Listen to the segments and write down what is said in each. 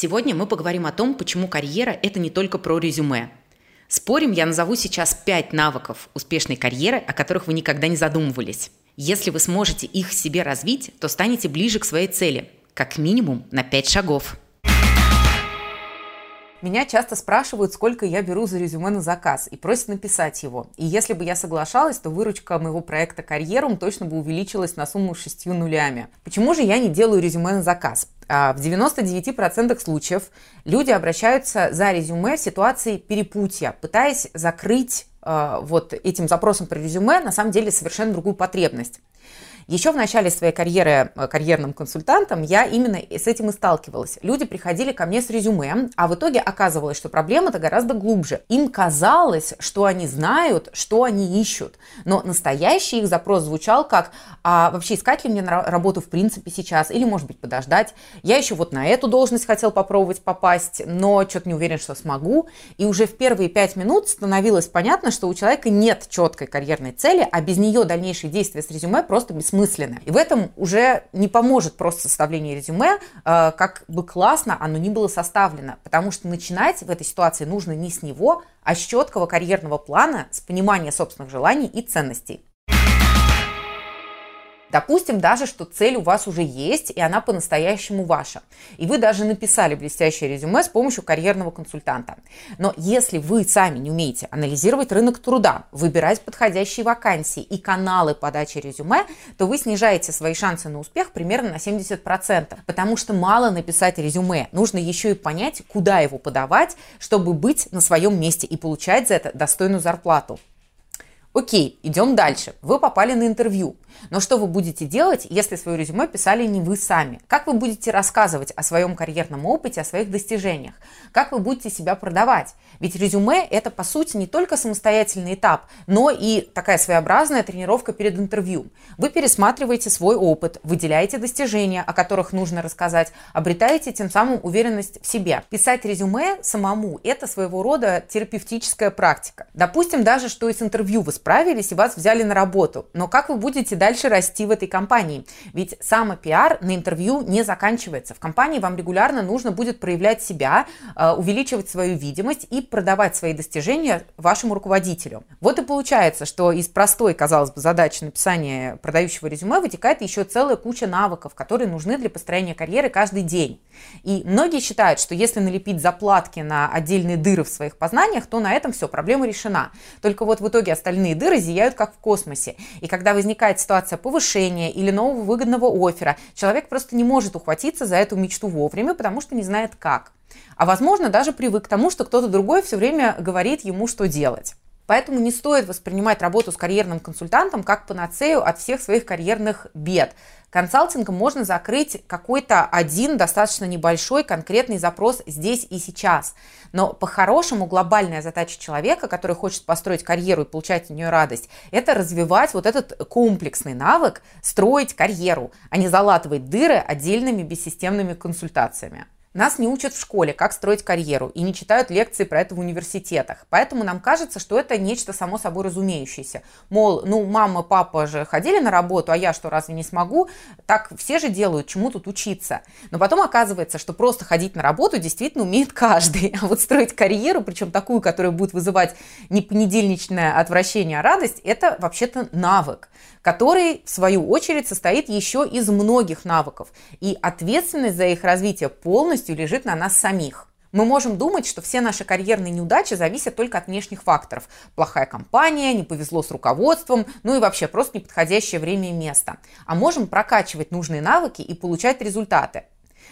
Сегодня мы поговорим о том, почему карьера – это не только про резюме. Спорим, я назову сейчас пять навыков успешной карьеры, о которых вы никогда не задумывались. Если вы сможете их себе развить, то станете ближе к своей цели, как минимум на пять шагов. Меня часто спрашивают, сколько я беру за резюме на заказ, и просят написать его. И если бы я соглашалась, то выручка моего проекта «Карьерум» точно бы увеличилась на сумму шестью нулями. Почему же я не делаю резюме на заказ? А, в 99% случаев люди обращаются за резюме в ситуации перепутья, пытаясь закрыть а, вот этим запросом про резюме на самом деле совершенно другую потребность. Еще в начале своей карьеры э, карьерным консультантом я именно с этим и сталкивалась. Люди приходили ко мне с резюме, а в итоге оказывалось, что проблема-то гораздо глубже. Им казалось, что они знают, что они ищут. Но настоящий их запрос звучал как, а вообще искать ли мне работу в принципе сейчас, или может быть подождать. Я еще вот на эту должность хотел попробовать попасть, но что-то не уверен, что смогу. И уже в первые пять минут становилось понятно, что у человека нет четкой карьерной цели, а без нее дальнейшие действия с резюме просто бессмысленны бессмысленны. И в этом уже не поможет просто составление резюме, э, как бы классно оно ни было составлено, потому что начинать в этой ситуации нужно не с него, а с четкого карьерного плана, с понимания собственных желаний и ценностей. Допустим даже, что цель у вас уже есть, и она по-настоящему ваша. И вы даже написали блестящее резюме с помощью карьерного консультанта. Но если вы сами не умеете анализировать рынок труда, выбирать подходящие вакансии и каналы подачи резюме, то вы снижаете свои шансы на успех примерно на 70%. Потому что мало написать резюме, нужно еще и понять, куда его подавать, чтобы быть на своем месте и получать за это достойную зарплату. Окей, идем дальше. Вы попали на интервью. Но что вы будете делать, если свое резюме писали не вы сами? Как вы будете рассказывать о своем карьерном опыте, о своих достижениях? Как вы будете себя продавать? Ведь резюме – это, по сути, не только самостоятельный этап, но и такая своеобразная тренировка перед интервью. Вы пересматриваете свой опыт, выделяете достижения, о которых нужно рассказать, обретаете тем самым уверенность в себе. Писать резюме самому – это своего рода терапевтическая практика. Допустим даже, что из интервью вы справились и вас взяли на работу, но как вы будете дальше расти в этой компании. Ведь самопиар на интервью не заканчивается. В компании вам регулярно нужно будет проявлять себя, э, увеличивать свою видимость и продавать свои достижения вашему руководителю. Вот и получается, что из простой, казалось бы, задачи написания продающего резюме вытекает еще целая куча навыков, которые нужны для построения карьеры каждый день. И многие считают, что если налепить заплатки на отдельные дыры в своих познаниях, то на этом все, проблема решена. Только вот в итоге остальные дыры зияют как в космосе. И когда возникает ситуация повышения или нового выгодного оффера, человек просто не может ухватиться за эту мечту вовремя, потому что не знает как. А возможно, даже привык к тому, что кто-то другой все время говорит ему, что делать. Поэтому не стоит воспринимать работу с карьерным консультантом как панацею от всех своих карьерных бед. Консалтингом можно закрыть какой-то один достаточно небольшой конкретный запрос здесь и сейчас. Но по-хорошему глобальная задача человека, который хочет построить карьеру и получать от нее радость, это развивать вот этот комплексный навык строить карьеру, а не залатывать дыры отдельными бессистемными консультациями. Нас не учат в школе, как строить карьеру, и не читают лекции про это в университетах. Поэтому нам кажется, что это нечто само собой разумеющееся. Мол, ну, мама, папа же ходили на работу, а я что, разве не смогу? Так все же делают, чему тут учиться. Но потом оказывается, что просто ходить на работу действительно умеет каждый. А вот строить карьеру, причем такую, которая будет вызывать не понедельничное отвращение, а радость, это вообще-то навык который, в свою очередь, состоит еще из многих навыков. И ответственность за их развитие полностью лежит на нас самих. Мы можем думать, что все наши карьерные неудачи зависят только от внешних факторов. Плохая компания, не повезло с руководством, ну и вообще просто неподходящее время и место. А можем прокачивать нужные навыки и получать результаты.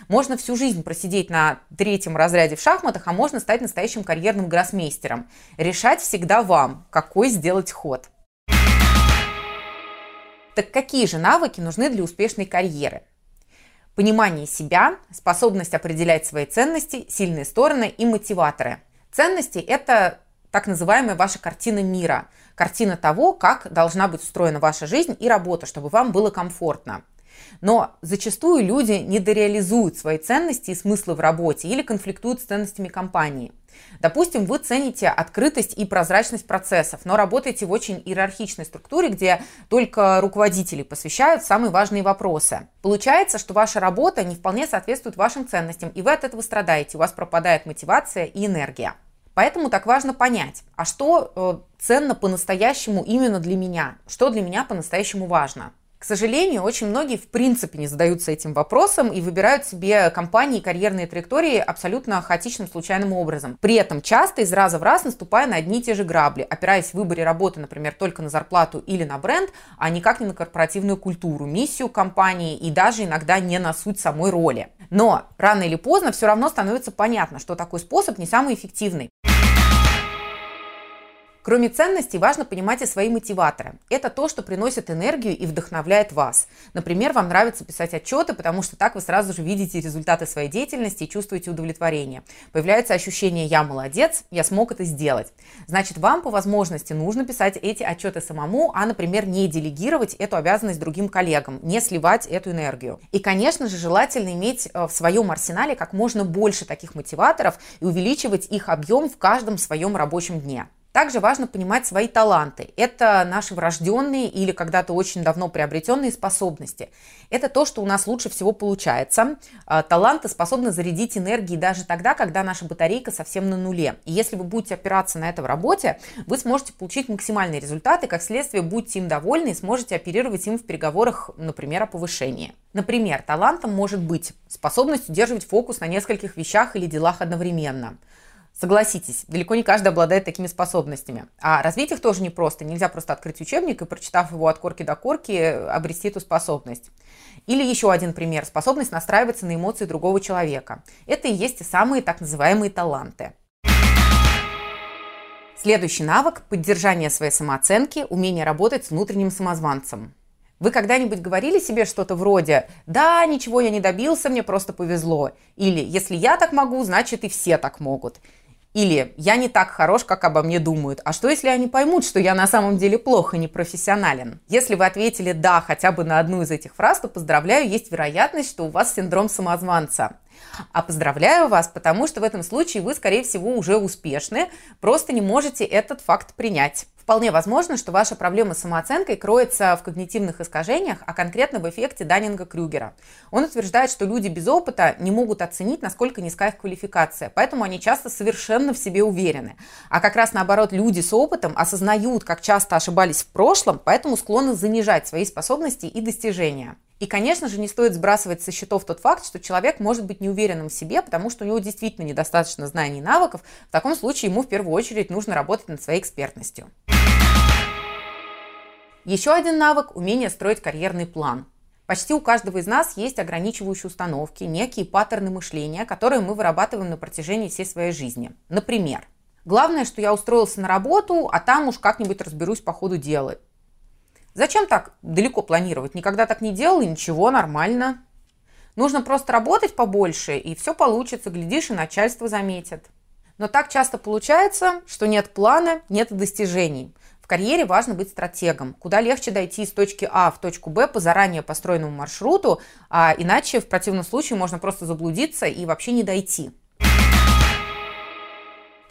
Можно всю жизнь просидеть на третьем разряде в шахматах, а можно стать настоящим карьерным гроссмейстером. Решать всегда вам, какой сделать ход. Так какие же навыки нужны для успешной карьеры? Понимание себя, способность определять свои ценности, сильные стороны и мотиваторы. Ценности – это так называемая ваша картина мира, картина того, как должна быть устроена ваша жизнь и работа, чтобы вам было комфортно. Но зачастую люди недореализуют свои ценности и смыслы в работе или конфликтуют с ценностями компании. Допустим, вы цените открытость и прозрачность процессов, но работаете в очень иерархичной структуре, где только руководители посвящают самые важные вопросы. Получается, что ваша работа не вполне соответствует вашим ценностям, и вы от этого страдаете, у вас пропадает мотивация и энергия. Поэтому так важно понять, а что э, ценно по-настоящему именно для меня, что для меня по-настоящему важно. К сожалению, очень многие в принципе не задаются этим вопросом и выбирают себе компании и карьерные траектории абсолютно хаотичным, случайным образом. При этом часто из раза в раз наступая на одни и те же грабли, опираясь в выборе работы, например, только на зарплату или на бренд, а никак не на корпоративную культуру, миссию компании и даже иногда не на суть самой роли. Но рано или поздно все равно становится понятно, что такой способ не самый эффективный. Кроме ценностей, важно понимать и свои мотиваторы. Это то, что приносит энергию и вдохновляет вас. Например, вам нравится писать отчеты, потому что так вы сразу же видите результаты своей деятельности и чувствуете удовлетворение. Появляется ощущение «я молодец, я смог это сделать». Значит, вам по возможности нужно писать эти отчеты самому, а, например, не делегировать эту обязанность другим коллегам, не сливать эту энергию. И, конечно же, желательно иметь э, в своем арсенале как можно больше таких мотиваторов и увеличивать их объем в каждом своем рабочем дне. Также важно понимать свои таланты. Это наши врожденные или когда-то очень давно приобретенные способности. Это то, что у нас лучше всего получается. А, таланты способны зарядить энергией даже тогда, когда наша батарейка совсем на нуле. И если вы будете опираться на это в работе, вы сможете получить максимальные результаты, как следствие будете им довольны и сможете оперировать им в переговорах, например, о повышении. Например, талантом может быть способность удерживать фокус на нескольких вещах или делах одновременно – Согласитесь, далеко не каждый обладает такими способностями. А развить их тоже непросто. Нельзя просто открыть учебник и, прочитав его от корки до корки, обрести эту способность. Или еще один пример. Способность настраиваться на эмоции другого человека. Это и есть те самые так называемые таланты. Следующий навык – поддержание своей самооценки, умение работать с внутренним самозванцем. Вы когда-нибудь говорили себе что-то вроде «Да, ничего я не добился, мне просто повезло» или «Если я так могу, значит и все так могут» или «я не так хорош, как обо мне думают». А что, если они поймут, что я на самом деле плохо, не профессионален? Если вы ответили «да» хотя бы на одну из этих фраз, то поздравляю, есть вероятность, что у вас синдром самозванца. А поздравляю вас, потому что в этом случае вы, скорее всего, уже успешны, просто не можете этот факт принять. Вполне возможно, что ваша проблема с самооценкой кроется в когнитивных искажениях, а конкретно в эффекте Даннинга-Крюгера. Он утверждает, что люди без опыта не могут оценить, насколько низка их квалификация, поэтому они часто совершенно в себе уверены. А как раз наоборот, люди с опытом осознают, как часто ошибались в прошлом, поэтому склонны занижать свои способности и достижения. И, конечно же, не стоит сбрасывать со счетов тот факт, что человек может быть неуверенным в себе, потому что у него действительно недостаточно знаний и навыков. В таком случае ему в первую очередь нужно работать над своей экспертностью. Еще один навык – умение строить карьерный план. Почти у каждого из нас есть ограничивающие установки, некие паттерны мышления, которые мы вырабатываем на протяжении всей своей жизни. Например, главное, что я устроился на работу, а там уж как-нибудь разберусь по ходу дела. Зачем так далеко планировать? Никогда так не делал, и ничего, нормально. Нужно просто работать побольше, и все получится, глядишь, и начальство заметит. Но так часто получается, что нет плана, нет достижений – в карьере важно быть стратегом. Куда легче дойти из точки А в точку Б по заранее построенному маршруту, а иначе в противном случае можно просто заблудиться и вообще не дойти.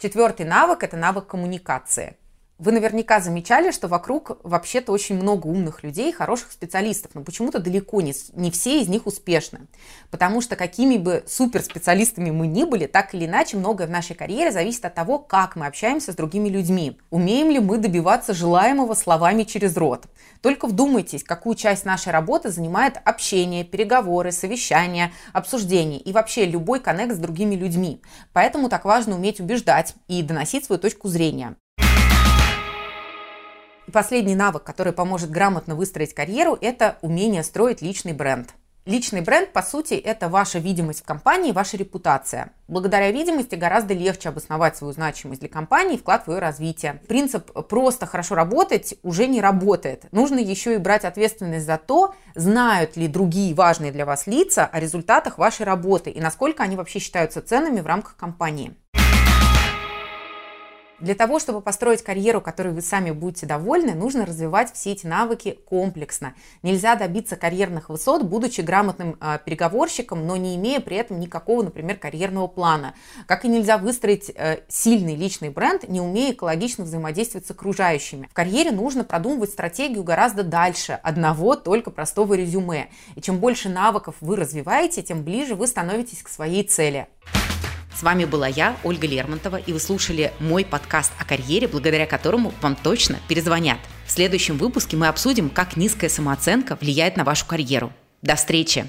Четвертый навык – это навык коммуникации. Вы наверняка замечали, что вокруг вообще-то очень много умных людей, хороших специалистов, но почему-то далеко не, не все из них успешны. Потому что какими бы суперспециалистами мы ни были, так или иначе многое в нашей карьере зависит от того, как мы общаемся с другими людьми. Умеем ли мы добиваться желаемого словами через рот. Только вдумайтесь, какую часть нашей работы занимает общение, переговоры, совещания, обсуждения и вообще любой коннект с другими людьми. Поэтому так важно уметь убеждать и доносить свою точку зрения. Последний навык, который поможет грамотно выстроить карьеру, это умение строить личный бренд. Личный бренд, по сути, это ваша видимость в компании, ваша репутация. Благодаря видимости гораздо легче обосновать свою значимость для компании и вклад в ее развитие. Принцип «просто хорошо работать» уже не работает. Нужно еще и брать ответственность за то, знают ли другие важные для вас лица о результатах вашей работы и насколько они вообще считаются ценными в рамках компании. Для того, чтобы построить карьеру, которой вы сами будете довольны, нужно развивать все эти навыки комплексно. Нельзя добиться карьерных высот, будучи грамотным э, переговорщиком, но не имея при этом никакого, например, карьерного плана. Как и нельзя выстроить э, сильный личный бренд, не умея экологично взаимодействовать с окружающими. В карьере нужно продумывать стратегию гораздо дальше одного только простого резюме. И чем больше навыков вы развиваете, тем ближе вы становитесь к своей цели. С вами была я, Ольга Лермонтова, и вы слушали мой подкаст о карьере, благодаря которому вам точно перезвонят. В следующем выпуске мы обсудим, как низкая самооценка влияет на вашу карьеру. До встречи!